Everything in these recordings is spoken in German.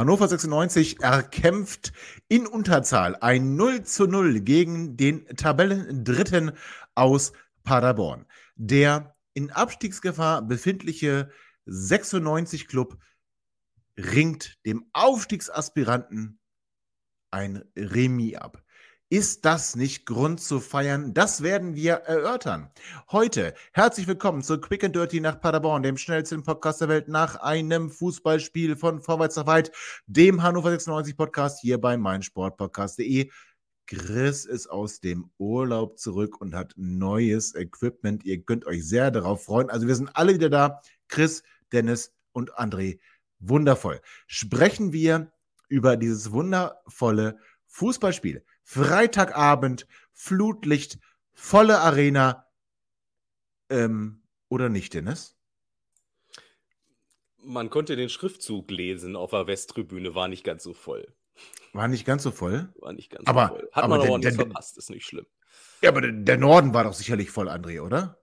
Hannover 96 erkämpft in Unterzahl ein 0 zu 0 gegen den Tabellendritten aus Paderborn. Der in Abstiegsgefahr befindliche 96 Club ringt dem Aufstiegsaspiranten ein Remis ab. Ist das nicht Grund zu feiern? Das werden wir erörtern. Heute herzlich willkommen zu Quick and Dirty nach Paderborn, dem schnellsten Podcast der Welt nach einem Fußballspiel von Vorwärts nach Weit, dem Hannover 96 Podcast hier bei meinsportpodcast.de. Chris ist aus dem Urlaub zurück und hat neues Equipment. Ihr könnt euch sehr darauf freuen. Also wir sind alle wieder da. Chris, Dennis und André. Wundervoll. Sprechen wir über dieses wundervolle Fußballspiel. Freitagabend, Flutlicht, volle Arena. Ähm, oder nicht, Dennis? Man konnte den Schriftzug lesen auf der Westtribüne, war nicht ganz so voll. War nicht ganz so voll? War nicht ganz aber, so voll. Hat aber man aber der, nicht verpasst, ist nicht schlimm. Ja, aber der, der Norden war doch sicherlich voll, André, oder?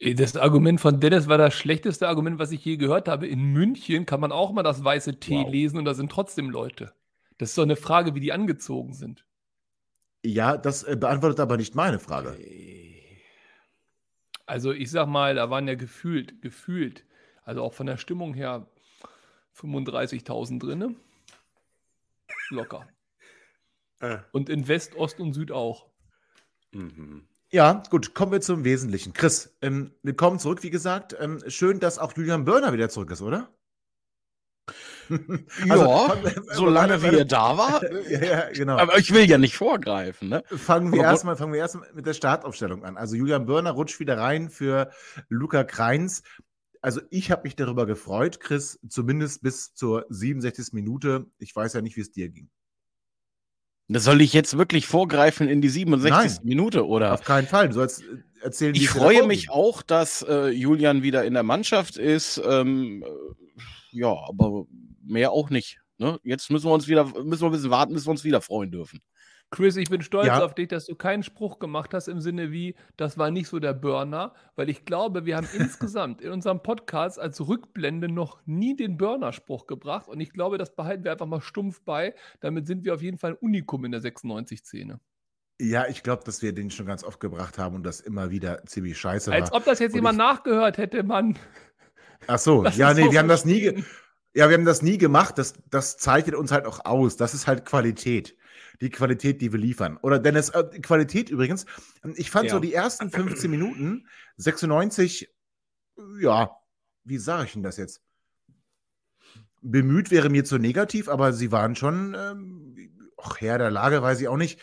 Das Argument von Dennis war das schlechteste Argument, was ich je gehört habe. In München kann man auch mal das weiße T Wow. lesen und da sind trotzdem Leute. Das ist doch eine Frage, wie die angezogen sind. Ja, das äh, beantwortet aber nicht meine Frage. Also ich sag mal, da waren ja gefühlt, gefühlt, also auch von der Stimmung her 35.000 drinne. Locker. Äh. Und in West, Ost und Süd auch. Mhm. Ja, gut, kommen wir zum Wesentlichen. Chris, ähm, willkommen zurück, wie gesagt. Ähm, schön, dass auch Julian Börner wieder zurück ist, oder? Also, ja, wir- solange er da war. Ja, ja, genau. Aber ich will ja nicht vorgreifen, ne? Fangen wir erstmal fangen wir erstmal mit der Startaufstellung an. Also Julian Börner rutscht wieder rein für Luca Kreins. Also ich habe mich darüber gefreut, Chris, zumindest bis zur 67. Minute. Ich weiß ja nicht, wie es dir ging. Das soll ich jetzt wirklich vorgreifen in die 67. Nein. Minute, oder? Auf keinen Fall. Du sollst äh, erzählen, Ich freue mich auch, dass äh, Julian wieder in der Mannschaft ist. Ähm, äh, ja, aber mehr auch nicht. Ne? Jetzt müssen wir uns wieder, müssen wir ein bisschen warten, bis wir uns wieder freuen dürfen. Chris, ich bin stolz Ja. auf dich, dass du keinen Spruch gemacht hast im Sinne wie, das war nicht so der Burner, weil ich glaube, wir haben insgesamt in unserem Podcast als Rückblende noch nie den Burner-Spruch gebracht und ich glaube, das behalten wir einfach mal stumpf bei. Damit sind wir auf jeden Fall ein Unikum in der 96-Szene. Ja, ich glaube, dass wir den schon ganz oft gebracht haben und das immer wieder ziemlich scheiße Als war. ob das jetzt Und jemand nachgehört hätte, Mann. Ach so, Das ja, nee, so wir haben das nie, ja, wir haben das nie gemacht. Das, das zeichnet uns halt auch aus. Das ist halt Qualität. Die Qualität, die wir liefern. Oder Dennis, äh, Qualität übrigens. Ich fand Ja. so die ersten 15 Minuten, 96, ja, wie sage ich denn das jetzt? Bemüht wäre mir zu negativ, aber sie waren schon, ähm, ach, Herr der Lage, weiß ich auch nicht.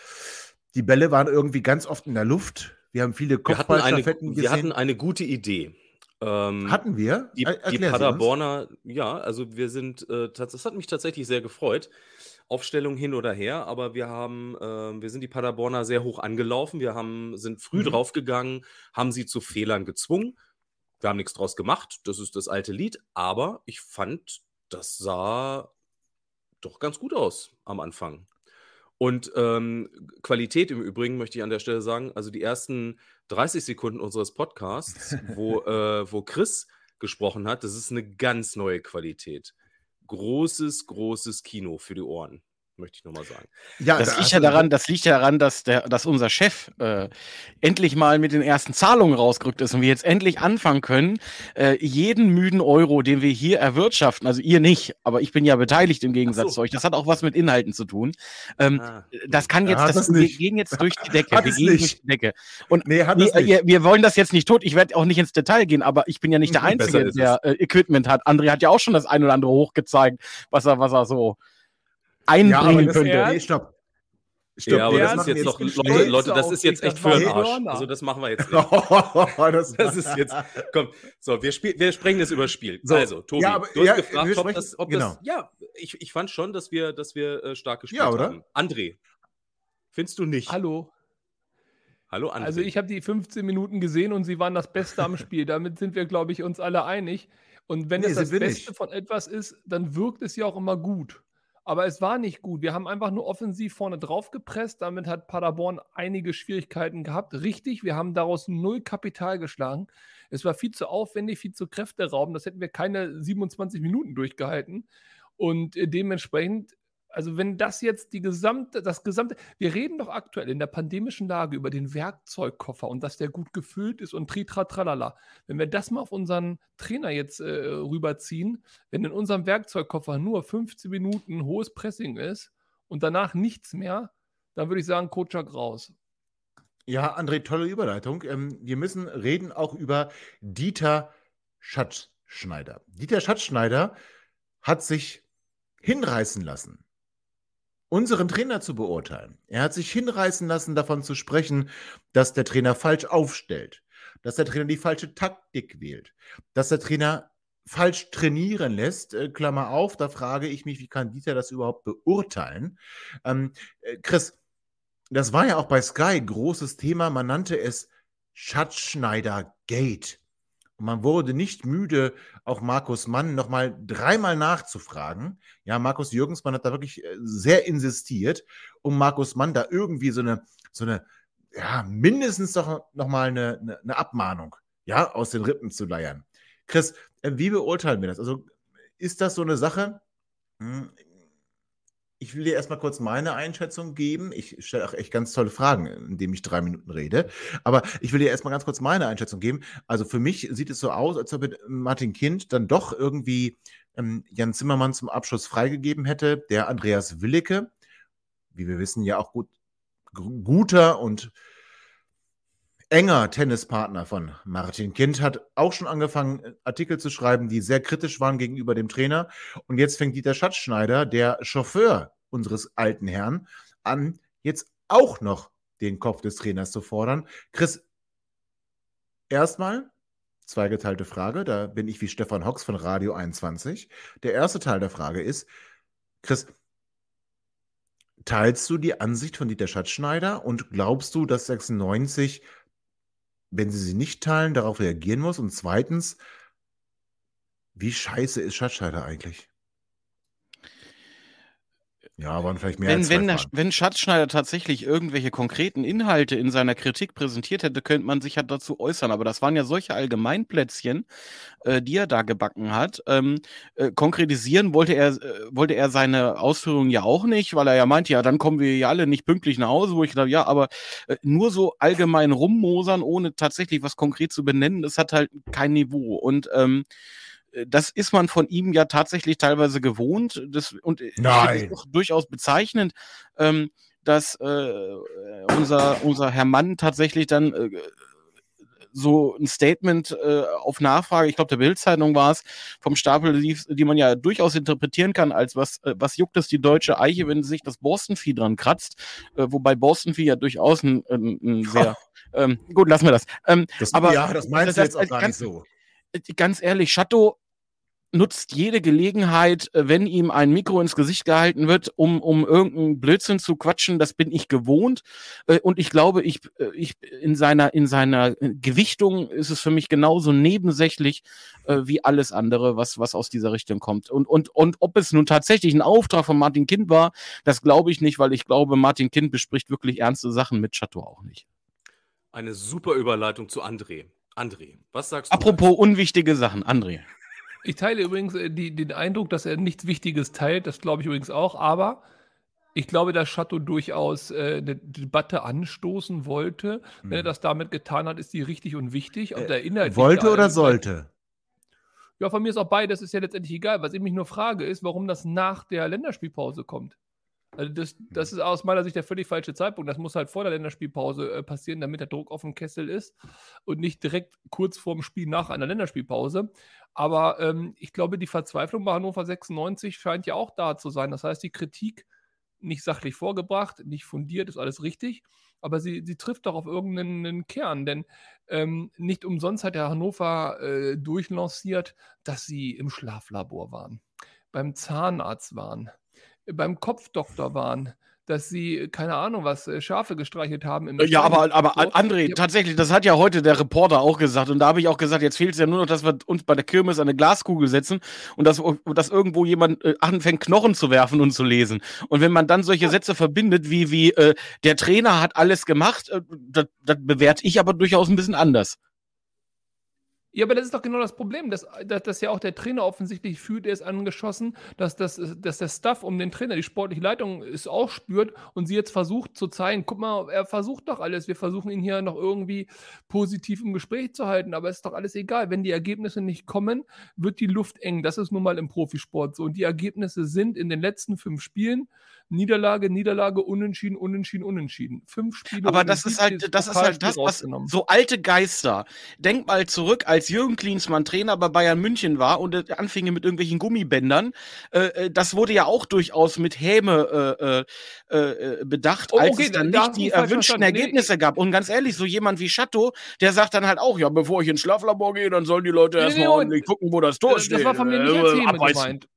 Die Bälle waren irgendwie ganz oft in der Luft. Wir haben viele Kopfballstaffetten wir hatten gesehen. eine gute Idee. Ähm, Hatten wir? Die, die. Paderborner, ja, also wir sind, äh, das hat mich tatsächlich sehr gefreut. Aufstellung hin oder her, aber wir haben, äh, wir sind die Paderborner sehr hoch angelaufen. Wir haben, sind früh Mhm. draufgegangen, haben sie zu Fehlern gezwungen. Wir haben nichts draus gemacht, das ist das alte Lied, aber ich fand, das sah doch ganz gut aus am Anfang. Und ähm, Qualität im Übrigen möchte ich an der Stelle sagen, also die ersten 30 Sekunden unseres Podcasts, wo, äh, wo Chris gesprochen hat, das ist eine ganz neue Qualität. Großes, großes Kino für die Ohren, möchte ich nochmal sagen. Ja, Das da liegt ja daran, das liegt ja daran, dass, der, dass unser Chef äh, endlich mal mit den ersten Zahlungen rausgerückt ist und wir jetzt endlich anfangen können, äh, jeden müden Euro, den wir hier erwirtschaften, also ihr nicht, aber ich bin ja beteiligt im Gegensatz so. zu euch, das hat auch was mit Inhalten zu tun. Ähm, Ah. Das kann jetzt, hat das, wir gehen jetzt durch die Decke. Wir gehen durch die Decke. Und Nee, hat es nicht. wir, wir wollen das jetzt nicht tot. Ich werde auch nicht ins Detail gehen, aber ich bin ja nicht der Einzige, der äh, Equipment hat. André hat ja auch schon das ein oder andere hochgezeigt, was er, was er so Ja, einbringen das, könnte. nee, stopp. Stopp, ja, aber das das ist jetzt noch. Leute, Leute, das ist jetzt echt das für den Arsch. Also das machen wir jetzt nicht. das, Das ist jetzt, komm, so, wir, spiel, wir sprechen das über Spiel. So, also, Tobi, ja, aber- du hast ja, gefragt, ob das, ob genau. das, ja, ich, ich fand schon, dass wir, dass wir äh, stark gespielt Ja, oder? haben. André, findest du nicht? Hallo. Hallo, André. Also ich habe die 15 Minuten gesehen und sie waren das Beste am Spiel. Damit sind wir, glaube ich, uns alle einig. Und wenn Nee, es das Beste nicht. von etwas ist, dann wirkt es ja auch immer gut. Aber es war nicht gut. Wir haben einfach nur offensiv vorne drauf gepresst. Damit hat Paderborn einige Schwierigkeiten gehabt. Richtig, wir haben daraus null Kapital geschlagen. Es war viel zu aufwendig, viel zu kräfteraubend. Das hätten wir keine 27 Minuten durchgehalten. Und äh, dementsprechend, also wenn das jetzt die gesamte, das gesamte, wir reden doch aktuell in der pandemischen Lage über den Werkzeugkoffer und dass der gut gefüllt ist und tritra tralala. Wenn wir das mal auf unseren Trainer jetzt äh, rüberziehen, wenn in unserem Werkzeugkoffer nur 15 Minuten hohes Pressing ist und danach nichts mehr, dann würde ich sagen, Kotschak raus. Ja, André, tolle Überleitung. Ähm, wir müssen reden auch über Dieter Schatzschneider. Dieter Schatzschneider hat sich hinreißen lassen, unseren Trainer zu beurteilen. Er hat sich hinreißen lassen, davon zu sprechen, dass der Trainer falsch aufstellt, dass der Trainer die falsche Taktik wählt, dass der Trainer falsch trainieren lässt. Äh, Klammer auf, da frage ich mich, wie kann Dieter das überhaupt beurteilen? Ähm, äh, Chris, das war ja auch bei Sky großes Thema. Man nannte es Schatzschneider Gate. Man wurde nicht müde, auch Markus Mann nochmal dreimal nachzufragen. Ja, Markus Jürgensmann hat da wirklich äh, sehr insistiert, um Markus Mann da irgendwie so eine, so eine, ja, mindestens doch nochmal eine, eine, Abmahnung, ja, aus den Rippen zu leiern. Chris, äh, wie beurteilen wir das? Also, ist das so eine Sache? Ich will dir erstmal kurz meine Einschätzung geben. Ich stelle auch echt ganz tolle Fragen, indem ich drei Minuten rede. Aber ich will dir erstmal ganz kurz meine Einschätzung geben. Also für mich sieht es so aus, als ob Martin Kind dann doch irgendwie ähm, Jan Zimmermann zum Abschluss freigegeben hätte. Der Andreas Willicke, wie wir wissen, ja auch gut, guter und enger Tennispartner von Martin Kind, hat auch schon angefangen, Artikel zu schreiben, die sehr kritisch waren gegenüber dem Trainer. Und jetzt fängt Dieter Schatzschneider, der Chauffeur unseres alten Herrn, an, jetzt auch noch den Kopf des Trainers zu fordern. Chris, erstmal zweigeteilte Frage, da bin ich wie Stefan Hox von Radio 21. Der erste Teil der Frage ist, Chris, teilst du die Ansicht von Dieter Schatzschneider und glaubst du, dass 96 wenn sie sie nicht teilen, darauf reagieren muss? Und zweitens, wie scheiße ist Schatzschneider eigentlich? Ja, waren vielleicht mehr Wenn, als wenn, der, wenn Schatzschneider tatsächlich irgendwelche konkreten Inhalte in seiner Kritik präsentiert hätte, könnte man sich ja dazu äußern. Aber das waren ja solche Allgemeinplätzchen, äh, die er da gebacken hat. Ähm, äh, konkretisieren wollte er, äh, wollte er seine Ausführungen ja auch nicht, weil er ja meinte, ja, dann kommen wir ja alle nicht pünktlich nach Hause, wo ich dachte, ja, aber äh, nur so allgemein rummosern, ohne tatsächlich was konkret zu benennen, das hat halt kein Niveau. Und ähm, das ist man von ihm ja tatsächlich teilweise gewohnt. Das, und finde Nein. auch durchaus bezeichnend, ähm, dass äh, unser, unser Herr Mann tatsächlich dann äh, so ein Statement äh, auf Nachfrage, ich glaube der Bildzeitung war es, vom Stapel lief, die man ja durchaus interpretieren kann als was, äh, was juckt es die deutsche Eiche, wenn sich das Borstenvieh dran kratzt, äh, wobei Borstenvieh ja durchaus ein, ein, ein sehr, ähm, gut, lassen wir das. Ähm, Das, aber ja, das meinst das- du jetzt das- auch gar ganz- nicht so. Ganz ehrlich, Chateau nutzt jede Gelegenheit, äh, wenn ihm ein Mikro ins Gesicht gehalten wird, um, um irgendeinen Blödsinn zu quatschen. Das bin ich gewohnt. Äh, Und ich glaube, ich, äh, ich in seiner, in seiner äh, Gewichtung ist es für mich genauso nebensächlich äh, wie alles andere, was, was aus dieser Richtung kommt. Und, und, und ob es nun tatsächlich ein Auftrag von Martin Kind war, das glaube ich nicht, weil ich glaube, Martin Kind bespricht wirklich ernste Sachen mit Chateau auch nicht. Eine super Überleitung zu André. André, was sagst du? Apropos unwichtige Sachen, André. Ich teile übrigens äh, die, den Eindruck, dass er nichts Wichtiges teilt. Das glaube ich übrigens auch. Aber ich glaube, dass Chateau durchaus äh, eine Debatte anstoßen wollte. Wenn er Hm. das damit getan hat, ist die richtig und wichtig. Ob Äh, der Inhalt Wollte oder sollte? Ja, von mir ist auch beides, ist ja letztendlich egal. Was ich mich nur frage, ist, warum das nach der Länderspielpause kommt. Also das, das ist aus meiner Sicht der völlig falsche Zeitpunkt. Das muss halt vor der Länderspielpause äh, passieren, damit der Druck auf dem Kessel ist und nicht direkt kurz vorm Spiel nach einer Länderspielpause. Aber ähm, ich glaube, die Verzweiflung bei Hannover 96 scheint ja auch da zu sein. Das heißt, die Kritik nicht sachlich vorgebracht, nicht fundiert, ist alles richtig. Aber sie, sie trifft doch auf irgendeinen Kern, denn ähm, nicht umsonst hat der Hannover äh, durchlanciert, dass sie im Schlaflabor waren, beim Zahnarzt waren, beim Kopfdoktor waren, dass sie, keine Ahnung, was, äh, Schafe gestreichelt haben im Ja, aber, aber So, André, ja. tatsächlich, das hat ja heute der Reporter auch gesagt. Und da habe ich auch gesagt, jetzt fehlt es ja nur noch, dass wir uns bei der Kirmes an eine Glaskugel setzen und dass, dass irgendwo jemand äh, anfängt, Knochen zu werfen und zu lesen. Und wenn man dann solche Sätze verbindet, wie, wie äh, der Trainer hat alles gemacht, äh, das, das bewerte ich aber durchaus ein bisschen anders. Ja, aber das ist doch genau das Problem, dass, dass, dass ja auch der Trainer offensichtlich fühlt, er ist angeschossen, dass, dass, dass der Staff um den Trainer, die sportliche Leitung es auch spürt und sie jetzt versucht zu zeigen, guck mal, er versucht doch alles, wir versuchen ihn hier noch irgendwie positiv im Gespräch zu halten, aber es ist doch alles egal, wenn die Ergebnisse nicht kommen, wird die Luft eng, das ist nun mal im Profisport so. Und die Ergebnisse sind in den letzten fünf Spielen Niederlage, Niederlage, Unentschieden, Unentschieden, Unentschieden. Fünf Spiele. Aber das ist halt, das ist halt das, was so alte Geister. Denk mal zurück, als Jürgen Klinsmann Trainer bei Bayern München war und äh, anfing mit irgendwelchen Gummibändern. Äh, äh, das wurde ja auch durchaus mit Häme äh, äh, äh, bedacht, Oh, als okay, es dann da nicht die erwünschten verstanden. Nee, Ergebnisse gab. Und ganz ehrlich, so jemand wie Chateau, der sagt dann halt auch, ja, bevor ich ins Schlaflabor gehe, dann sollen die Leute erstmal nee, ordentlich gucken, wo das Tor steht. das war von mir nicht Äh, als Häme gemeint.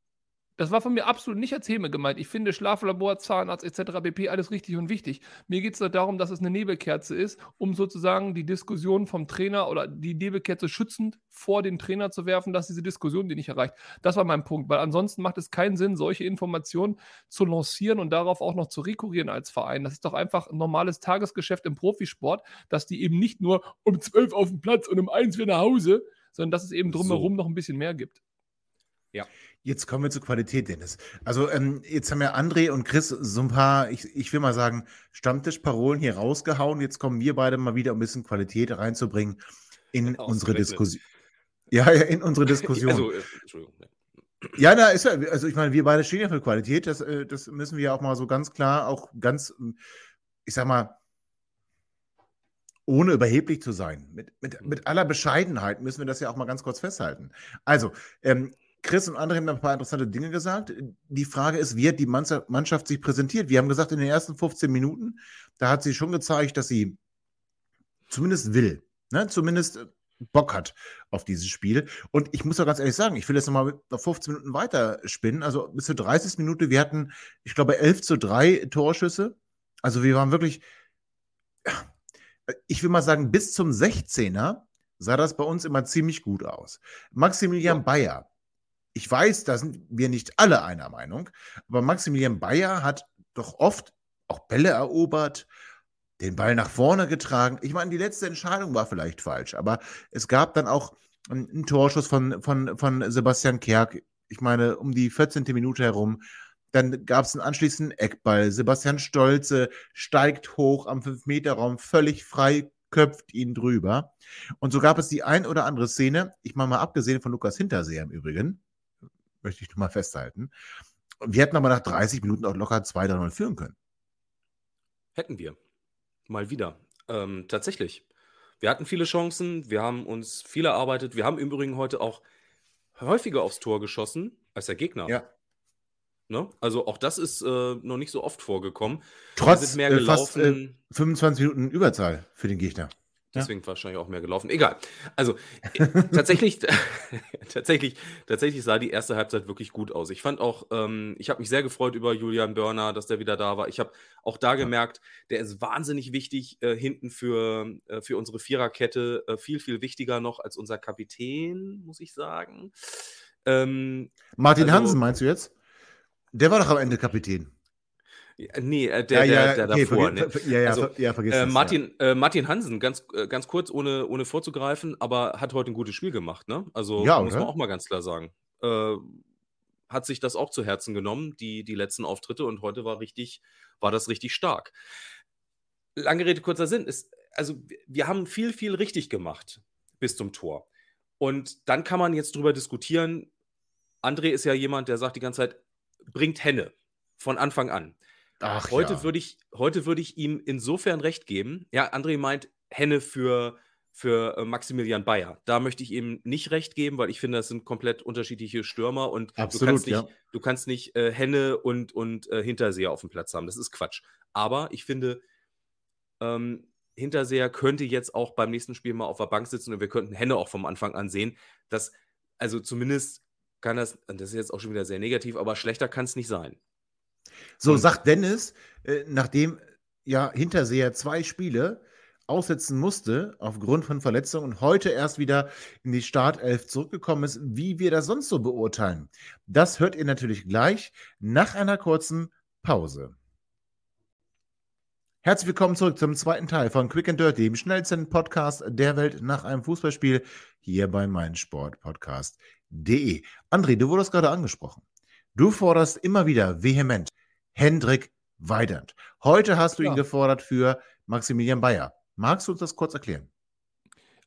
Das war von mir absolut nicht als Häme gemeint. Ich finde Schlaflabor, Zahnarzt etc. pp. alles richtig und wichtig. Mir geht es nur darum, dass es eine Nebelkerze ist, um sozusagen die Diskussion vom Trainer oder die Nebelkerze schützend vor den Trainer zu werfen, dass diese Diskussion die nicht erreicht. Das war mein Punkt, weil ansonsten macht es keinen Sinn, solche Informationen zu lancieren und darauf auch noch zu rekurrieren als Verein. Das ist doch einfach ein normales Tagesgeschäft im Profisport, dass die eben nicht nur um 12 auf dem Platz und um 1 wieder nach Hause, sondern dass es eben drumherum noch ein bisschen mehr gibt. Jetzt kommen wir zur Qualität, Dennis. Also ähm, jetzt haben ja André und Chris so ein paar, ich, ich will mal sagen, Stammtischparolen hier rausgehauen. Jetzt kommen wir beide mal wieder, um ein bisschen Qualität reinzubringen in unsere. Diskussion. Ja, ja, in unsere Diskussion. Also, äh, Entschuldigung. ja. Na, ist ja, also ich meine, wir beide stehen ja für Qualität. Das, äh, das müssen wir ja auch mal so ganz klar, auch ganz, ich sag mal, ohne überheblich zu sein. Mit, mit, mit aller Bescheidenheit müssen wir das ja auch mal ganz kurz festhalten. Also, ähm, Chris und andere haben ein paar interessante Dinge gesagt. Die Frage ist, wie hat die Mannschaft sich präsentiert? Wir haben gesagt, in den ersten 15 Minuten, da hat sie schon gezeigt, dass sie zumindest will, ne? zumindest äh, Bock hat auf dieses Spiel. Und ich muss auch ganz ehrlich sagen, ich will jetzt nochmal auf 15 Minuten weiter spinnen. Also bis zur 30. Minute, wir hatten, ich glaube, 11 zu 3 Torschüsse. Also wir waren wirklich, ich will mal sagen, bis zum 16er sah das bei uns immer ziemlich gut aus. Maximilian Ja. Bayer, ich weiß, da sind wir nicht alle einer Meinung, aber Maximilian Bayer hat doch oft auch Bälle erobert, den Ball nach vorne getragen. Ich meine, die letzte Entscheidung war vielleicht falsch, aber es gab dann auch einen einen Torschuss von, von, von Sebastian Kerk, ich meine, um die 14. Minute herum. Dann gab es einen anschließenden Eckball. Sebastian Stolze steigt hoch am 5-Meter-Raum, völlig frei, köpft ihn drüber. Und so gab es die ein oder andere Szene, ich meine mal abgesehen von Lukas Hinterseher im Übrigen, möchte ich nur mal festhalten. Wir hätten aber nach 30 Minuten auch locker 2-3-0 führen können. Hätten wir. Mal wieder. Ähm, tatsächlich. Wir hatten viele Chancen, wir haben uns viel erarbeitet. Wir haben im Übrigen heute auch häufiger aufs Tor geschossen als der Gegner. Ja. Ne? Also auch das ist äh, noch nicht so oft vorgekommen. Trotz mehr äh, fast gelaufen. äh, 25 Minuten Überzahl für den Gegner. Ja. Deswegen wahrscheinlich auch mehr gelaufen. Egal. Also äh, tatsächlich, tatsächlich, tatsächlich sah die erste Halbzeit wirklich gut aus. Ich fand auch, ähm, ich habe mich sehr gefreut über Julian Börner, dass der wieder da war. Ich habe auch da gemerkt, der ist wahnsinnig wichtig äh, hinten für, äh, für unsere Viererkette. Äh, viel, viel wichtiger noch als unser Kapitän, muss ich sagen. Ähm, Martin Also- Hansen meinst du jetzt? Der war doch am Ende Kapitän. Ja, nee, äh, der, der, der okay, davor. ne? ja, ja, Also, ja, vergiss Äh, Martin, äh, Martin Hansen, ganz, äh, ganz kurz, ohne, ohne vorzugreifen, aber hat heute ein gutes Spiel gemacht, ne? Also Ja, muss man oder? auch mal ganz klar sagen. Äh, hat sich das auch zu Herzen genommen, die, die letzten Auftritte, und heute war richtig, war das richtig stark. Lange Rede, kurzer Sinn. Ist, also, wir- wir haben viel, viel richtig gemacht bis zum Tor. Und dann kann man jetzt drüber diskutieren. André ist ja jemand, der sagt die ganze Zeit, bringt Henne von Anfang an. Ach, Heute ja. würde ich, heute würde ich ihm insofern recht geben. Ja, André meint Henne für für äh, Maximilian Bayer. Da möchte ich ihm nicht recht geben, weil ich finde, das sind komplett unterschiedliche Stürmer und Absolut, du kannst nicht, ja. du kannst nicht äh, Henne und, und äh, Hinterseher auf dem Platz haben. Das ist Quatsch. Aber ich finde, ähm, Hinterseher könnte jetzt auch beim nächsten Spiel mal auf der Bank sitzen und wir könnten Henne auch vom Anfang an sehen. Dass, also zumindest kann das, das ist jetzt auch schon wieder sehr negativ, aber schlechter kann es nicht sein. So Und- sagt Dennis, äh, nachdem ja Hinterseher zwei Spiele aussetzen musste aufgrund von Verletzungen und heute erst wieder in die Startelf zurückgekommen ist, wie wir das sonst so beurteilen. Das hört ihr natürlich gleich nach einer kurzen Pause. Herzlich willkommen zurück zum zweiten Teil von Quick and Dirty, dem schnellsten Podcast der Welt nach einem Fußballspiel hier bei meinsportpodcast.de. André, du wurdest gerade angesprochen. Du forderst immer wieder vehement Hendrik Weidand. Heute hast du ihn Ja. gefordert für Maximilian Bayer. Magst du uns das kurz erklären?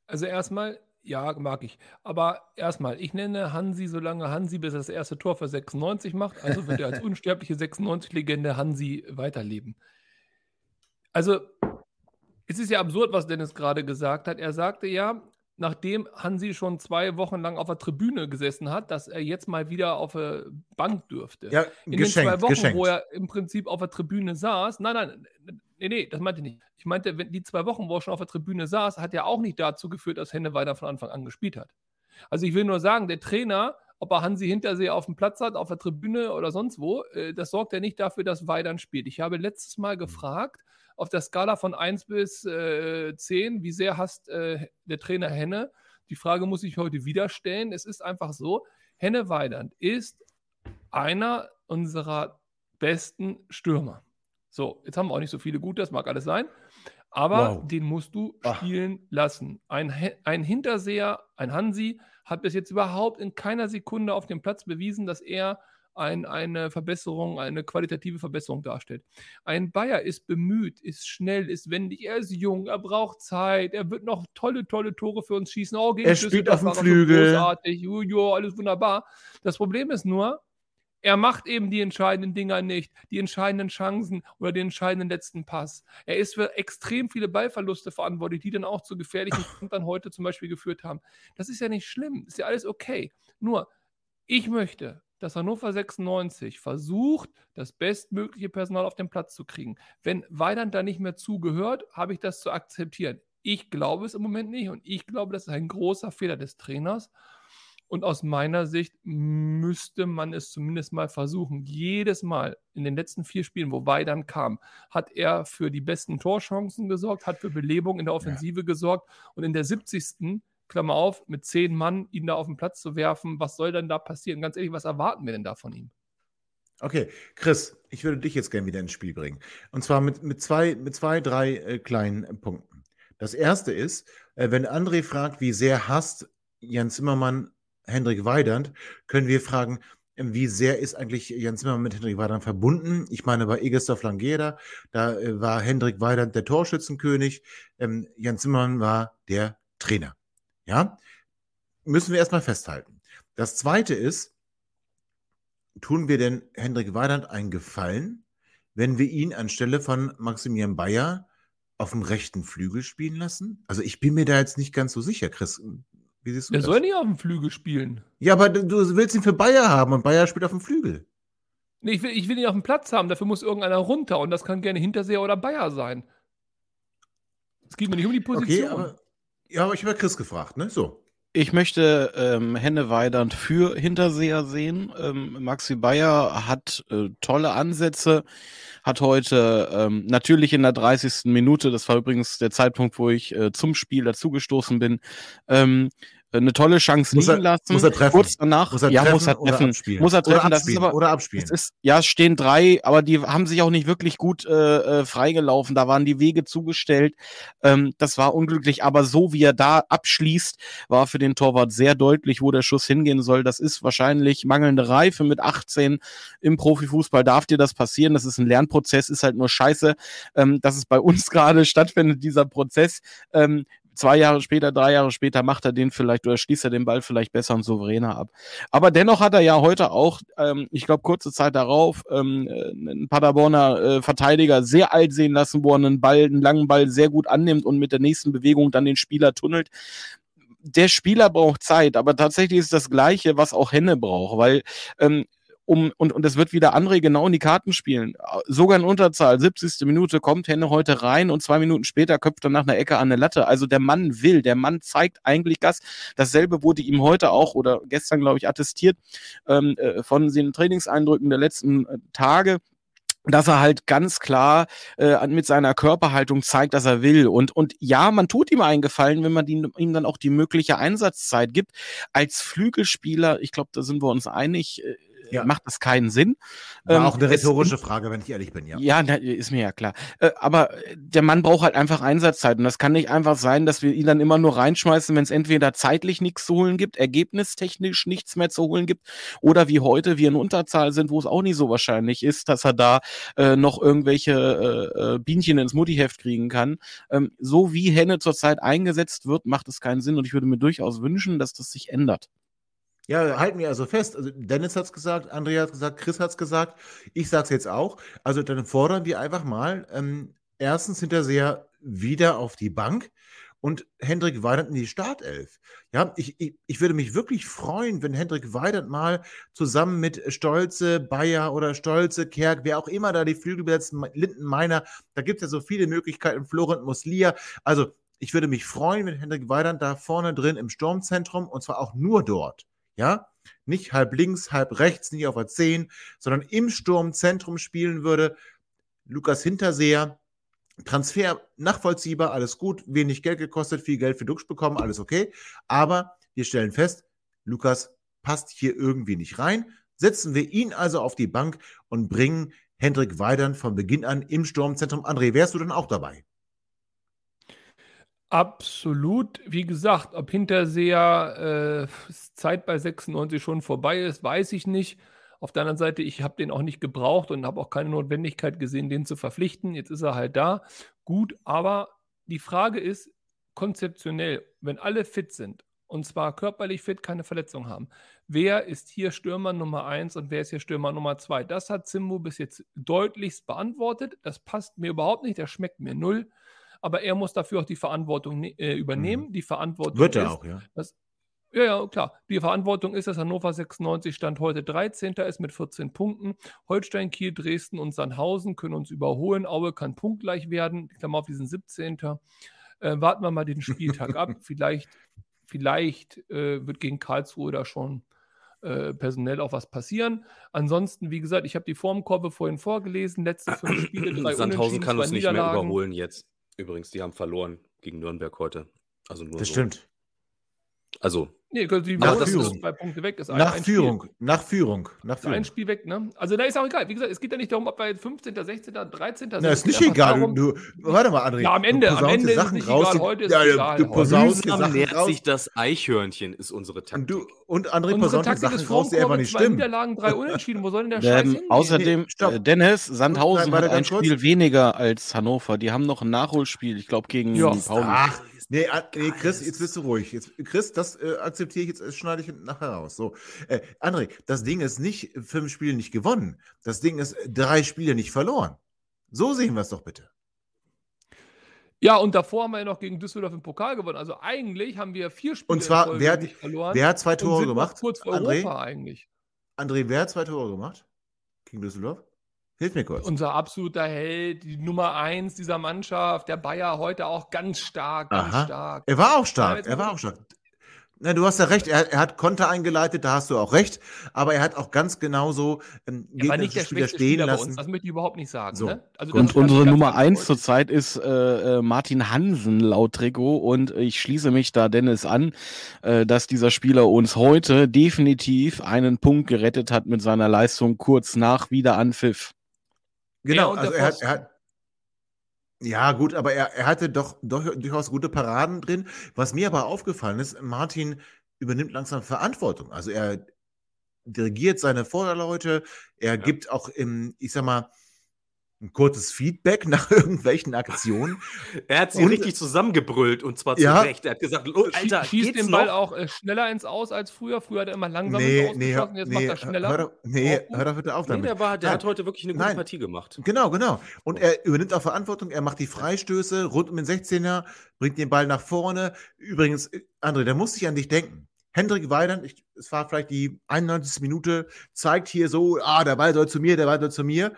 Also erstmal, ja, mag ich. Aber erstmal, ich nenne Hansi, solange Hansi bis er das erste Tor für 96 macht. Also wird er als unsterbliche 96-Legende Hansi weiterleben. Also, es ist ja absurd, was Dennis gerade gesagt hat. Er sagte ja, nachdem Hansi schon zwei Wochen lang auf der Tribüne gesessen hat, dass er jetzt mal wieder auf der Bank dürfte. Ja, in den zwei Wochen, geschenkt. wo er im Prinzip auf der Tribüne saß, nein, nein, nee, nee, das meinte ich nicht. Ich meinte, wenn die zwei Wochen, wo er schon auf der Tribüne saß, hat ja auch nicht dazu geführt, dass Henne weiter von Anfang an gespielt hat. Also ich will nur sagen, der Trainer, ob er Hansi Hinterseher auf dem Platz hat, auf der Tribüne oder sonst wo, äh, das sorgt ja nicht dafür, dass Weidern spielt. Ich habe letztes Mal gefragt, auf der Skala von 1 bis äh, 10, wie sehr hasst äh, der Trainer Henne? Die Frage muss ich heute wieder stellen. Es ist einfach so, Henne Weidand ist einer unserer besten Stürmer. So, jetzt haben wir auch nicht so viele gute, das mag alles sein. Aber Wow. den musst du Ah. spielen lassen. Ein, ein Hinterseher, ein Hansi, hat bis jetzt überhaupt in keiner Sekunde auf dem Platz bewiesen, dass er ein, eine Verbesserung, eine qualitative Verbesserung darstellt. Ein Bayer ist bemüht, ist schnell, ist wendig, er ist jung, er braucht Zeit, er wird noch tolle, tolle Tore für uns schießen. Oh, gegen Er spielt auf dem Flügel. Großartig, Jujo, alles wunderbar. Das Problem ist nur, er macht eben die entscheidenden Dinger nicht, die entscheidenden Chancen oder den entscheidenden letzten Pass. Er ist für extrem viele Ballverluste verantwortlich, die dann auch zu gefährlichen dann heute zum Beispiel geführt haben. Das ist ja nicht schlimm, ist ja alles okay. Nur, ich möchte, dass Hannover 96 versucht, das bestmögliche Personal auf den Platz zu kriegen. Wenn Weidand da nicht mehr zugehört, habe ich das zu akzeptieren. Ich glaube es im Moment nicht und ich glaube, das ist ein großer Fehler des Trainers. Und aus meiner Sicht müsste man es zumindest mal versuchen. Jedes Mal in den letzten vier Spielen, wo Weidand kam, hat er für die besten Torchancen gesorgt, hat für Belebung in der Offensive gesorgt und in der 70. Klammer auf, mit zehn Mann ihn da auf den Platz zu werfen, was soll denn da passieren? Ganz ehrlich, was erwarten wir denn da von ihm? Okay, Chris, ich würde dich jetzt gerne wieder ins Spiel bringen. Und zwar mit, mit, zwei, mit zwei, drei äh, kleinen äh, Punkten. Das erste ist, äh, wenn André fragt, wie sehr hasst Jan Zimmermann Hendrik Weidand, können wir fragen, äh, wie sehr ist eigentlich Jan Zimmermann mit Hendrik Weidand verbunden? Ich meine, bei Egestorf Langeda, da äh, war Hendrik Weidand der Torschützenkönig, ähm, Jan Zimmermann war der Trainer. Ja, müssen wir erstmal festhalten. Das zweite ist, tun wir denn Hendrik Weidand einen Gefallen, wenn wir ihn anstelle von Maximilian Bayer auf dem rechten Flügel spielen lassen? Also ich bin mir da jetzt nicht ganz so sicher, Chris. Wie siehst du Der das? soll nicht auf dem Flügel spielen. ja, aber du willst ihn für Bayer haben und Bayer spielt auf dem Flügel. Nee, ich will, ich will ihn auf dem Platz haben, dafür muss irgendeiner runter und das kann gerne Hinterseher oder Bayer sein. Es geht mir nicht um die Position. Okay, aber, ja, aber ich habe Chris gefragt, ne? So. Ich möchte ähm, Henne Weidand für Hinterseher sehen. Ähm, Maxi Bayer hat äh, tolle Ansätze, hat heute ähm, natürlich in der 30. Minute, das war übrigens der Zeitpunkt, wo ich äh, zum Spiel dazugestoßen bin, ähm, eine tolle Chance Muss er- liegen lassen. muss er treffen? Kurz danach, Muss er ja, treffen muss er oder treffen. abspielen? Muss er treffen. Oder das ist abspielen. aber, oder abspielen. ist, ja, es stehen drei, aber die haben sich auch nicht wirklich gut äh, äh, freigelaufen. Da waren die Wege zugestellt. Ähm, das war unglücklich, aber so wie er da abschließt, war für den Torwart sehr deutlich, wo der Schuss hingehen soll. Das ist wahrscheinlich mangelnde Reife mit 18 im Profifußball. Darf dir das passieren? Das ist ein Lernprozess, ist halt nur scheiße, ähm, dass es bei uns gerade stattfindet, dieser Prozess. Ähm, zwei Jahre später, drei Jahre später macht er den vielleicht oder schließt er den Ball vielleicht besser und souveräner ab. Aber dennoch hat er ja heute auch, ähm, ich glaube, kurze Zeit darauf, ähm, äh, einen Paderborner äh, Verteidiger sehr alt sehen lassen, wo er einen Ball, einen langen Ball sehr gut annimmt und mit der nächsten Bewegung dann den Spieler tunnelt der Spieler braucht Zeit, aber tatsächlich ist das Gleiche, was auch Henne braucht, weil ähm, um, und, und es wird wieder André genau in die Karten spielen. Sogar in Unterzahl, 70. Minute kommt Henne heute rein und zwei Minuten später köpft er nach einer Ecke an eine Latte. Also der Mann will, der Mann zeigt eigentlich Gas. Dasselbe wurde ihm heute auch oder gestern, glaube ich, attestiert ähm, äh, von den Trainingseindrücken der letzten äh, Tage dass er halt ganz klar äh, mit seiner Körperhaltung zeigt, dass er will. Und, und ja, man tut ihm einen Gefallen, wenn man die, ihm dann auch die mögliche Einsatzzeit gibt. Als Flügelspieler, ich glaube, da sind wir uns einig, äh, ja. macht das keinen Sinn. War ähm, auch eine rhetorische Frage, wenn ich ehrlich bin, ja. Ja, ist mir ja klar. Äh, aber der Mann braucht halt einfach Einsatzzeit und das kann nicht einfach sein, dass wir ihn dann immer nur reinschmeißen, wenn es entweder zeitlich nichts zu holen gibt, ergebnistechnisch nichts mehr zu holen gibt oder wie heute wir in Unterzahl sind, wo es auch nicht so wahrscheinlich ist, dass er da äh, noch irgendwelche äh, äh Bienchen ins Muttiheft kriegen kann. Ähm, so wie Henne zurzeit eingesetzt wird, macht es keinen Sinn und ich würde mir durchaus wünschen, dass das sich ändert. Ja, halten wir also fest. Also Dennis hat es gesagt, Andrea hat es gesagt, Chris hat es gesagt, ich sage es jetzt auch. Also dann fordern wir einfach mal ähm, erstens Hinterseher wieder auf die Bank und Hendrik Weidand in die Startelf. Ja, ich, ich, ich würde mich wirklich freuen, wenn Hendrik Weidand mal zusammen mit Stolze, Bayer oder Stolze, Kerk, wer auch immer da die Flügel besetzt, Linden Meiner, da gibt es ja so viele Möglichkeiten, Florent Muslia. Also ich würde mich freuen, wenn Hendrik Weidand da vorne drin im Sturmzentrum und zwar auch nur dort ja, nicht halb links, halb rechts, nicht auf der 10, sondern im Sturmzentrum spielen würde. Lukas Hinterseher, Transfer nachvollziehbar, alles gut, wenig Geld gekostet, viel Geld für Dux bekommen, alles okay. Aber wir stellen fest, Lukas passt hier irgendwie nicht rein. Setzen wir ihn also auf die Bank und bringen Hendrik Weidern von Beginn an im Sturmzentrum. André, wärst du dann auch dabei? Absolut. Wie gesagt, ob Hinterseher äh, Zeit bei 96 schon vorbei ist, weiß ich nicht. Auf der anderen Seite, ich habe den auch nicht gebraucht und habe auch keine Notwendigkeit gesehen, den zu verpflichten. Jetzt ist er halt da. Gut, aber die Frage ist konzeptionell, wenn alle fit sind, und zwar körperlich fit, keine Verletzung haben, wer ist hier Stürmer Nummer 1 und wer ist hier Stürmer Nummer 2? Das hat Zimbo bis jetzt deutlichst beantwortet. Das passt mir überhaupt nicht, das schmeckt mir null aber er muss dafür auch die Verantwortung äh, übernehmen. Mhm. Die Verantwortung Wird er ist, auch, ja. Dass, ja, ja, klar. Die Verantwortung ist, dass Hannover 96 Stand heute 13. ist mit 14 Punkten. Holstein, Kiel, Dresden und Sandhausen können uns überholen. Aue kann punktgleich werden. Ich glaube auf diesen 17. Äh, warten wir mal den Spieltag ab. Vielleicht, vielleicht äh, wird gegen Karlsruhe da schon äh, personell auch was passieren. Ansonsten, wie gesagt, ich habe die Formkurve vorhin vorgelesen. Letzte fünf Spiele, drei Sandhausen kann uns nicht mehr überholen jetzt. Übrigens, die haben verloren gegen Nürnberg heute. Also nur das so. stimmt. Also, Nee, die nach Führung. zwei Punkte weg. Ist ein, nach, ein Führung. nach Führung. Nach Führung. Ein Spiel weg, ne? Also da ist auch egal. Wie gesagt, es geht ja nicht darum, ob wir 15., 16., 13. sind. Na, ist nicht egal. Darum, du, warte mal, André. Ja, am Ende, am Ende Sachen ist es nicht raus, egal. Heute ist ja, egal. Du Sachen nährt raus. sich das Eichhörnchen, ist unsere Taktik. Und, du, und André posaunt die Sachen raus, die einfach nicht stimmen. Niederlagen, drei Unentschieden. Wo soll denn der Scheiß Außerdem, nee, Dennis, Sandhausen hat ein Spiel weniger als Hannover. Die haben noch ein Nachholspiel, ich glaube, gegen Pauli. Ach, Nee, nee, Chris, jetzt bist du ruhig. Jetzt, Chris, das äh, akzeptiere ich jetzt, das schneide ich nachher raus. So, äh, André, das Ding ist nicht fünf Spiele nicht gewonnen. Das Ding ist drei Spiele nicht verloren. So sehen wir es doch bitte. Ja, und davor haben wir ja noch gegen Düsseldorf im Pokal gewonnen. Also eigentlich haben wir vier Spiele und zwar, wer, nicht verloren. Wer hat zwei Tore gemacht? Kurz vor André, Europa eigentlich. André, wer hat zwei Tore gemacht? Gegen Düsseldorf? Hilf mir kurz. Unser absoluter Held, die Nummer eins dieser Mannschaft, der Bayer heute auch ganz stark, ganz Aha. stark. Er war auch stark, er war auch stark. Na, du hast ja recht, er, er, hat Konter eingeleitet, da hast du auch recht, aber er hat auch ganz genauso ähm, er war nicht der Spieler stehen Spieler lassen. Uns, das möchte ich überhaupt nicht sagen. So. Ne? Also und unsere Nummer eins zurzeit ist äh, äh, Martin Hansen laut Trikot und ich schließe mich da Dennis an, äh, dass dieser Spieler uns heute definitiv einen Punkt gerettet hat mit seiner Leistung kurz nach Wiederanpfiff. Genau, also er hat, er hat, ja, gut, aber er, er hatte doch, doch durchaus gute Paraden drin. Was mir aber aufgefallen ist, Martin übernimmt langsam Verantwortung. Also er dirigiert seine Vorderleute, er ja. gibt auch im, ich sag mal, ein kurzes Feedback nach irgendwelchen Aktionen. Er hat sie Und- richtig zusammengebrüllt und zwar zu Ja. Recht. Er hat gesagt, oh, Alter, Schießt geht's den Ball noch? auch äh, schneller ins Aus als früher. Früher hat er immer langsam ins Nee, Aus nee, geschossen, jetzt nee, macht er schneller. hör nee, Auch gut. hör doch bitte auf Nee, damit. der, war, der Nein. hat heute wirklich eine gute Nein. Partie gemacht. Genau, genau. Und er übernimmt auch Verantwortung, er macht die Freistöße rund um den 16er, bringt den Ball nach vorne. Übrigens, äh, André, da muss ich an dich denken. Hendrik Weidand, ich, es war vielleicht die 91. Minute, zeigt hier so, ah, der Ball soll zu mir, der Ball soll zu mir.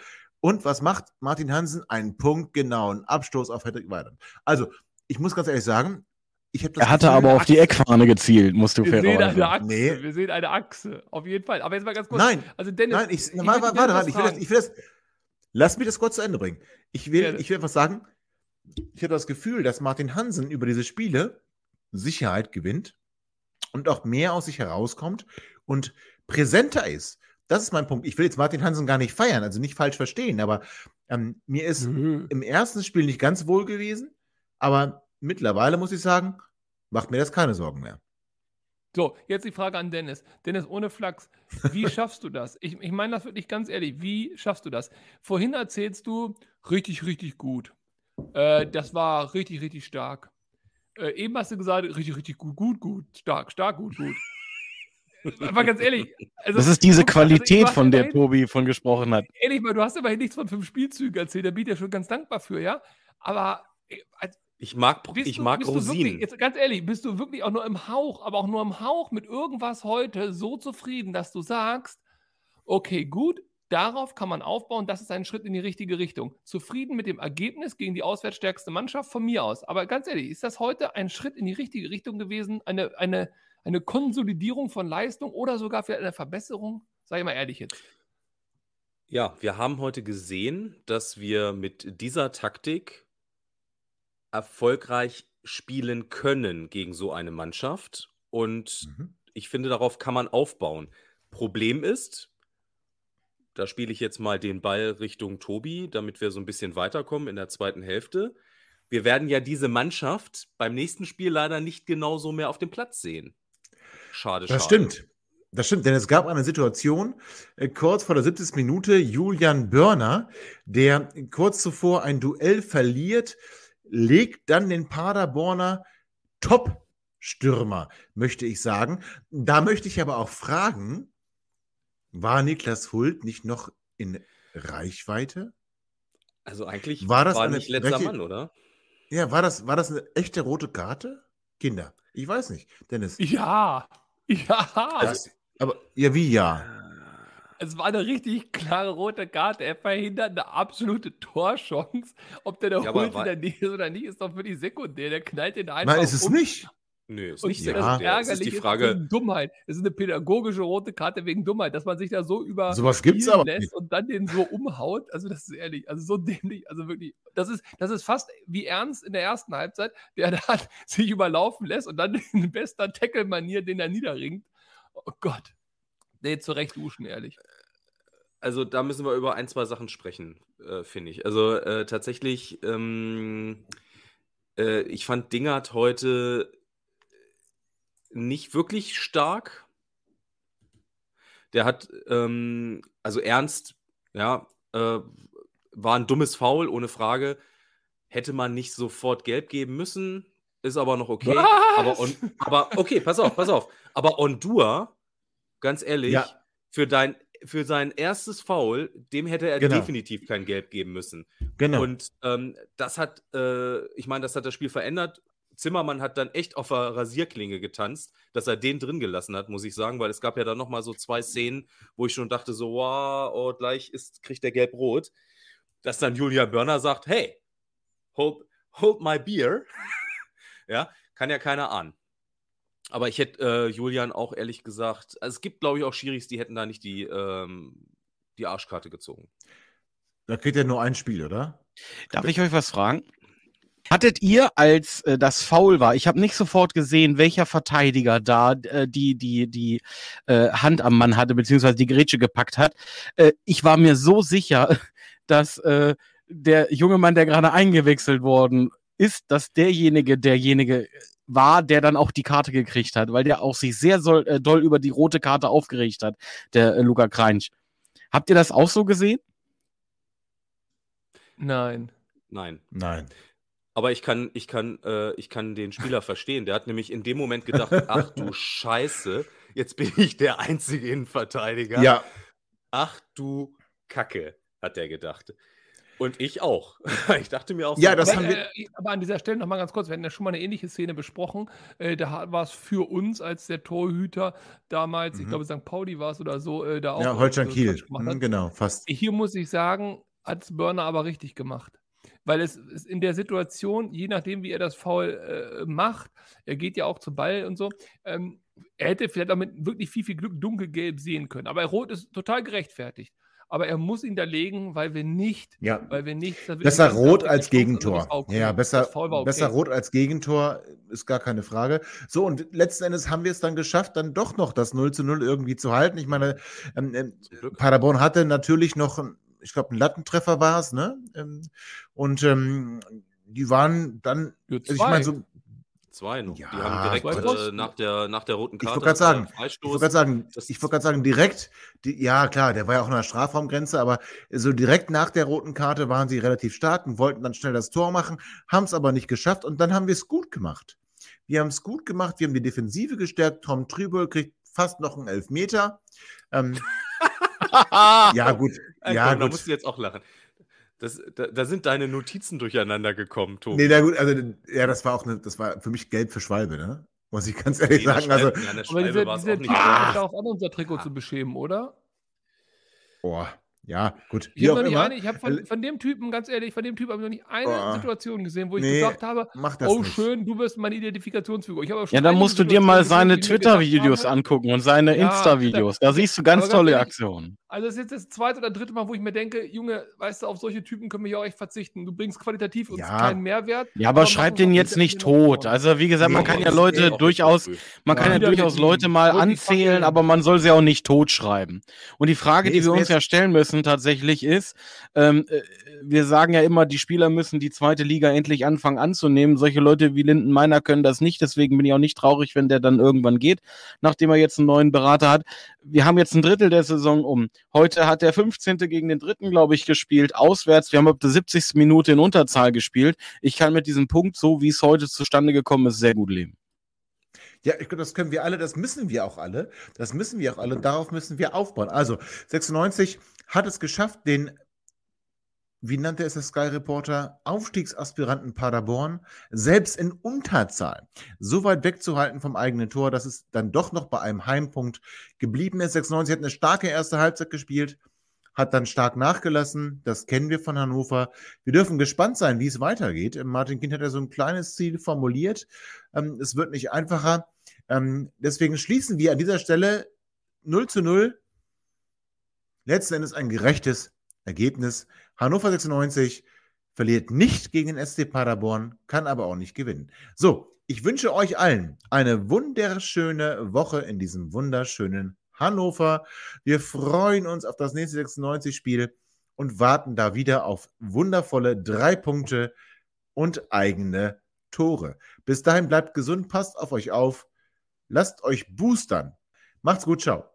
Und was macht Martin Hansen? Einen punktgenauen Abstoß auf Hendrik Weidand. Also, ich muss ganz ehrlich sagen, ich habe das Er hatte Gefühl, aber auf die Eckfahne gezielt, musst du Wir sehen eine. Achse. Nee. Wir sehen eine Achse. Auf jeden Fall. Aber jetzt mal ganz kurz. Nein, Also Dennis, Nein, ich, ich warte, warte, warte, ich will, das, ich will das, lass mich das kurz zu Ende bringen. Ich will, Gerne. ich will etwas sagen. Ich habe das Gefühl, dass Martin Hansen über diese Spiele Sicherheit gewinnt und auch mehr aus sich herauskommt und präsenter ist. Das ist mein Punkt. Ich will jetzt Martin Hansen gar nicht feiern, also nicht falsch verstehen, aber ähm, mir ist Nö. im ersten Spiel nicht ganz wohl gewesen, aber mittlerweile muss ich sagen, macht mir das keine Sorgen mehr. So, jetzt die Frage an Dennis. Dennis, ohne Flachs, wie schaffst du das? Ich, ich meine das wirklich ganz ehrlich. Wie schaffst du das? Vorhin erzählst du, richtig, richtig gut. Äh, das war richtig, richtig stark. Äh, eben hast du gesagt, richtig, richtig gut, gut, gut, stark, stark, gut, gut. Aber ganz ehrlich. Also, Das ist diese guck also, Qualität, hast von der immerhin- Tobi von gesprochen hat. Ehrlich mal, du hast immerhin nichts von fünf Spielzügen erzählt, da bin ich dir schon ganz dankbar für, ja? Aber äh, als- Ich mag, bist ich du, mag bist du wirklich, Rosinen. jetzt ganz ehrlich, bist du wirklich auch nur im Hauch, aber auch nur im Hauch mit irgendwas heute so zufrieden, dass du sagst, okay, gut, darauf kann man aufbauen, das ist ein Schritt in die richtige Richtung. Zufrieden mit dem Ergebnis gegen die auswärtsstärkste Mannschaft von mir aus. Aber ganz ehrlich, ist das heute ein Schritt in die richtige Richtung gewesen? Eine, eine, eine Konsolidierung von Leistung oder sogar vielleicht eine Verbesserung? Sag ich mal ehrlich jetzt. Ja, wir haben heute gesehen, dass wir mit dieser Taktik erfolgreich spielen können gegen so eine Mannschaft. Und Mhm. ich finde, darauf kann man aufbauen. Problem ist, da spiele ich jetzt mal den Ball Richtung Tobi, damit wir so ein bisschen weiterkommen in der zweiten Hälfte. Wir werden ja diese Mannschaft beim nächsten Spiel leider nicht genauso mehr auf dem Platz sehen. Schade, Das schade. stimmt. Das stimmt, denn es gab eine Situation äh, kurz vor der 70. Minute, Julian Börner, der kurz zuvor ein Duell verliert, legt dann den Paderborner Top-Stürmer, möchte ich sagen. Da möchte ich aber auch fragen, war Niklas Hult nicht noch in Reichweite? Also eigentlich War das war eine nicht letzter rechte- Mann, oder? Ja, war das, war das eine echte rote Karte? Kinder, ich weiß nicht. Dennis. Ja, ja. das, aber, ja, wie ja? Es war eine richtig klare rote Karte. Er verhindert eine absolute Torchance. Ob der da Ja, holt in der Nähe ist oder nicht, ist doch wirklich sekundär. Der knallt den einfach Nein, ist es um. nicht. Nö, ist Und nicht Ja. das sekundär. Es ist ärgerlich die Frage, wegen Dummheit. Es ist eine pädagogische rote Karte wegen Dummheit, dass man sich da so über Sowas gibt's aber lässt nicht. und dann den so umhaut. Also das ist ehrlich, also so dämlich, also wirklich. Das ist, das ist fast wie Ernst in der ersten Halbzeit, der da sich überlaufen lässt und dann in bester Tackle-Manier den er niederringt. Oh Gott. Nee, zu Recht duschen, ehrlich. also da müssen wir über ein, zwei Sachen sprechen, äh, finde ich. Also äh, tatsächlich, ähm, äh, ich fand Dingert heute nicht wirklich stark. Der hat, ähm, also ernst, ja, äh, war ein dummes Foul, ohne Frage. Hätte man nicht sofort gelb geben müssen, ist aber noch okay. Aber, on, aber okay, pass auf, pass auf. Aber Ondua, ganz ehrlich, Ja. für, dein, für sein erstes Foul, dem hätte er Genau. definitiv kein Gelb geben müssen. Genau. Und ähm, das hat, äh, ich meine, das hat das Spiel verändert. Zimmermann hat dann echt auf der Rasierklinge getanzt, dass er den drin gelassen hat, muss ich sagen, weil es gab ja dann nochmal so zwei Szenen, wo ich schon dachte, so, wow, oh, gleich ist, kriegt der gelb-rot. Dass dann Julia Börner sagt, hey, hold, hold my beer. ja, kann ja keiner ahnen. Aber ich hätte äh, Julian auch ehrlich gesagt, also es gibt, glaube ich, auch Schiris, die hätten da nicht die, ähm, die Arschkarte gezogen. Da kriegt er nur ein Spiel, oder? Darf ich euch was fragen? Hattet ihr, als äh, das Foul war, ich habe nicht sofort gesehen, welcher Verteidiger da äh, die, die, die äh, Hand am Mann hatte, beziehungsweise die Grätsche gepackt hat. Äh, ich war mir so sicher, dass äh, der junge Mann, der gerade eingewechselt worden ist, dass derjenige derjenige war, der dann auch die Karte gekriegt hat, weil der auch sich sehr soll, äh, doll über die rote Karte aufgeregt hat, der äh, Luca Kreinsch. Habt ihr das auch so gesehen? Nein. Nein. Nein. Aber ich kann, ich kann, äh, ich kann den Spieler verstehen. Der hat nämlich in dem Moment gedacht, ach du Scheiße, jetzt bin ich der einzige Innenverteidiger. Ja, Ach du Kacke, hat er gedacht. Und ich auch. Ich dachte mir auch, Ja, das aber, haben wir- äh, aber an dieser Stelle nochmal ganz kurz, wir hatten ja schon mal eine ähnliche Szene besprochen. Äh, da war es für uns, als der Torhüter damals, ich Mhm. glaube St. Pauli war es oder so, äh, da auch. ja äh, Holstein so Kiel. Mhm, genau, fast. Hier muss ich sagen, hat es Burner aber richtig gemacht. Weil es ist in der Situation, je nachdem, wie er das Foul äh, macht, er geht ja auch zum Ball und so, ähm, er hätte vielleicht auch mit wirklich viel, viel Glück dunkelgelb sehen können. Aber Rot ist total gerechtfertigt. Aber er muss ihn da legen, weil wir nicht, Ja. weil wir nicht. Besser rot als Gegentor. okay. Ja, besser, okay. besser rot als Gegentor ist gar keine Frage. So, und letzten Endes haben wir es dann geschafft, dann doch noch das 0 zu 0 irgendwie zu halten. Ich meine, ähm, ähm. Paderborn hatte natürlich noch, ich glaube, einen Lattentreffer war es, ne? Ähm, und ähm, die waren dann, Ja, also ich zwei. meine, so, Zwei noch. Ja, die haben direkt äh, nach, der, nach der roten Ich Karte. wollte gerade sagen, äh, ich wollte gerade sagen, ich wollte gerade sagen, direkt, die, ja klar, der war ja auch an der Strafraumgrenze, aber so direkt nach der roten Karte waren sie relativ stark und wollten dann schnell das Tor machen, haben es aber nicht geschafft und dann haben wir es gut gemacht. Wir haben es gut gemacht, wir haben die Defensive gestärkt, Tom Trübel kriegt fast noch einen Elfmeter. Ähm, ja, gut, ja, komm, da gut. musst du jetzt auch lachen. Das, da, da sind deine Notizen durcheinander gekommen, Tobi. Nee, na gut, also ja, das war auch eine, das war für mich gelb für Schwalbe, ne? Muss ich ganz ehrlich Nee, sagen. Also, Schwalbe- ja, der Aber Schwalbe dieser, dieser auch nicht. Ah. auch an, unser Trikot zu beschämen, oder? boah, ja, gut. Ich habe noch nicht immer. eine, ich habe von, von dem Typen, ganz ehrlich, von dem Typen habe ich noch nicht eine Oh. Situation gesehen, wo ich Nee, gesagt habe, Mach das oh nicht. schön, du wirst meine Identifikationsfigur. Ich habe aber schon Ja, dann musst du dir mal seine Twitter-Videos angucken und seine Ja, Insta-Videos. Da siehst du ganz tolle ehrlich, Aktionen. Also das ist jetzt das zweite oder dritte Mal, wo ich mir denke, Junge, weißt du, auf solche Typen können wir ja auch echt verzichten. Du bringst qualitativ uns Ja. keinen Mehrwert. Ja, aber schreib den jetzt nicht tot. Also wie gesagt, man kann ja Leute durchaus, man kann ja durchaus Leute mal anzählen, aber man soll sie auch nicht totschreiben. Und die Frage, die wir uns ja stellen müssen tatsächlich ist, ähm, äh, wir sagen ja immer, die Spieler müssen die zweite Liga endlich anfangen anzunehmen. Solche Leute wie Linden Meiner können das nicht, deswegen bin ich auch nicht traurig, wenn der dann irgendwann geht, nachdem er jetzt einen neuen Berater hat. Wir haben jetzt ein Drittel der Saison um. Heute hat der 15. gegen den dritten, glaube ich, gespielt, auswärts. Wir haben ab der 70. Minute in Unterzahl gespielt. Ich kann mit diesem Punkt, so wie es heute zustande gekommen ist, sehr gut leben. Ja, ich glaube, das können wir alle, das müssen wir auch alle. Das müssen wir auch alle. Darauf müssen wir aufbauen. Also, 96 hat es geschafft, den, wie nannte es der Sky Reporter, Aufstiegsaspiranten Paderborn selbst in Unterzahl so weit wegzuhalten vom eigenen Tor, dass es dann doch noch bei einem Heimpunkt geblieben ist. 96 hat eine starke erste Halbzeit gespielt, hat dann stark nachgelassen. Das kennen wir von Hannover. Wir dürfen gespannt sein, wie es weitergeht. Martin Kind hat ja so ein kleines Ziel formuliert. Ähm, es wird nicht einfacher. Ähm, deswegen schließen wir an dieser Stelle 0 zu 0. Letzten Endes ein gerechtes Ergebnis. Hannover 96 verliert nicht gegen den SC Paderborn, kann aber auch nicht gewinnen. So, ich wünsche euch allen eine wunderschöne Woche in diesem wunderschönen Hannover. Wir freuen uns auf das nächste 96-Spiel und warten da wieder auf wundervolle drei Punkte und eigene Tore. Bis dahin bleibt gesund, passt auf euch auf, lasst euch boostern. Macht's gut, ciao.